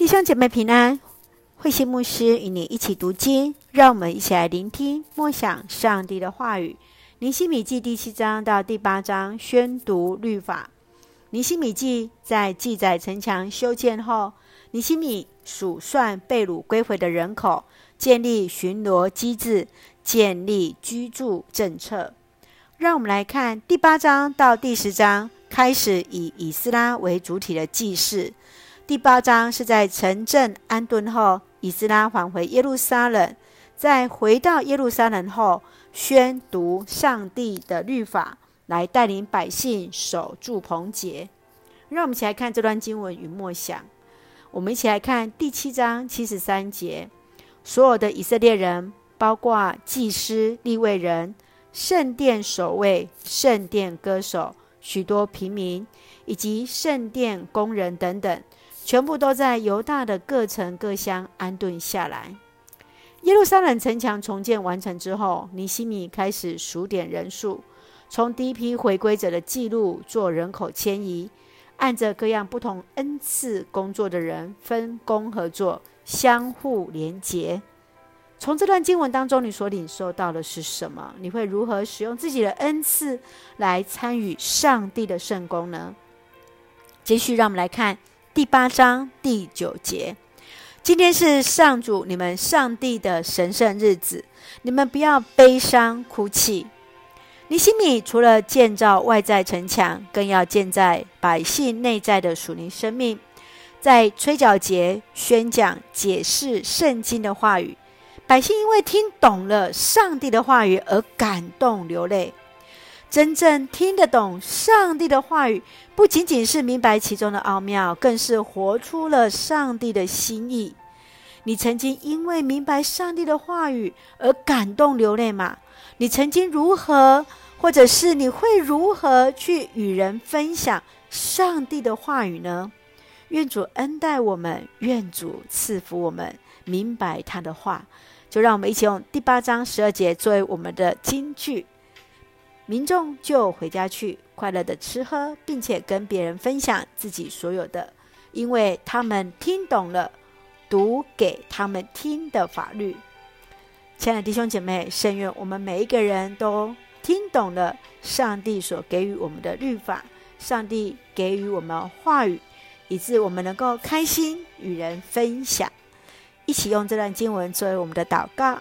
弟兄姐妹平安，慧心牧师与你一起读经，让我们一起来聆听默想上帝的话语。尼西米记第七章到第八章宣读律法。尼西米记在记载城墙修建后，尼希米数算被掳归回的人口，建立巡逻机制，建立居住政策。让我们来看第八章到第十章，开始以以斯拉为主体的记事。第八章是在城镇安顿后，以斯拉返回耶路撒冷，在回到耶路撒冷后，宣读上帝的律法，来带领百姓守住棚节。让我们一起来看这段经文与默想。我们一起来看第七章七十三节：所有的以色列人，包括祭司、立位人、圣殿守卫、圣殿歌手、许多平民以及圣殿工人等等。全部都在犹大的各城各乡安顿下来。耶路撒冷城墙重建完成之后，尼希米开始数点人数，从第一批回归者的记录做人口迁移，按着各样不同恩赐工作的人分工合作，相互连结。从这段经文当中，你所领受到的是什么？你会如何使用自己的恩赐来参与上帝的圣工呢？继续，让我们来看。第八章第九节，今天是上主你们上帝的神圣日子，你们不要悲伤哭泣。尼希米除了建造外在城墙，更要建在百姓内在的属灵生命，在吹角节宣讲解释圣经的话语，百姓因为听懂了上帝的话语而感动流泪。真正听得懂上帝的话语，不仅仅是明白其中的奥妙，更是活出了上帝的心意。你曾经因为明白上帝的话语而感动流泪吗？你曾经如何，或者是你会如何去与人分享上帝的话语呢？愿主恩待我们，愿主赐福我们，明白他的话。就让我们一起用第八章十二节作为我们的金句。民众就回家去，快乐的吃喝，并且跟别人分享自己所有的，因为他们听懂了读给他们听的法律。亲爱的弟兄姐妹，圣愿我们每一个人都听懂了上帝所给予我们的律法，上帝给予我们话语，以致我们能够开心与人分享，一起用这段经文作为我们的祷告。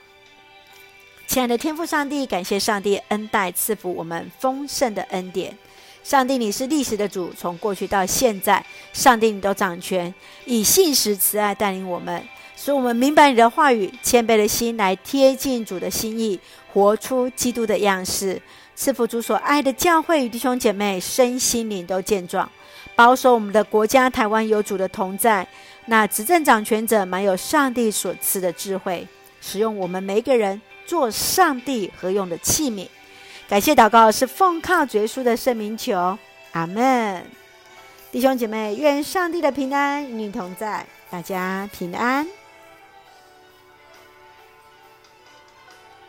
亲爱的天父上帝，感谢上帝恩待赐福我们丰盛的恩典。上帝，你是历史的主，从过去到现在，上帝你都掌权，以信实慈爱带领我们，使我们明白你的话语，谦卑的心来贴近主的心意，活出基督的样式。赐福主所爱的教会与弟兄姐妹身心灵都健壮，保守我们的国家台湾有主的同在。那执政掌权者满有上帝所赐的智慧，使用我们每一个人。做上帝合用的器皿，感谢祷告是奉靠主耶稣的圣名求，阿门。弟兄姐妹，愿上帝的平安与你同在，大家平安。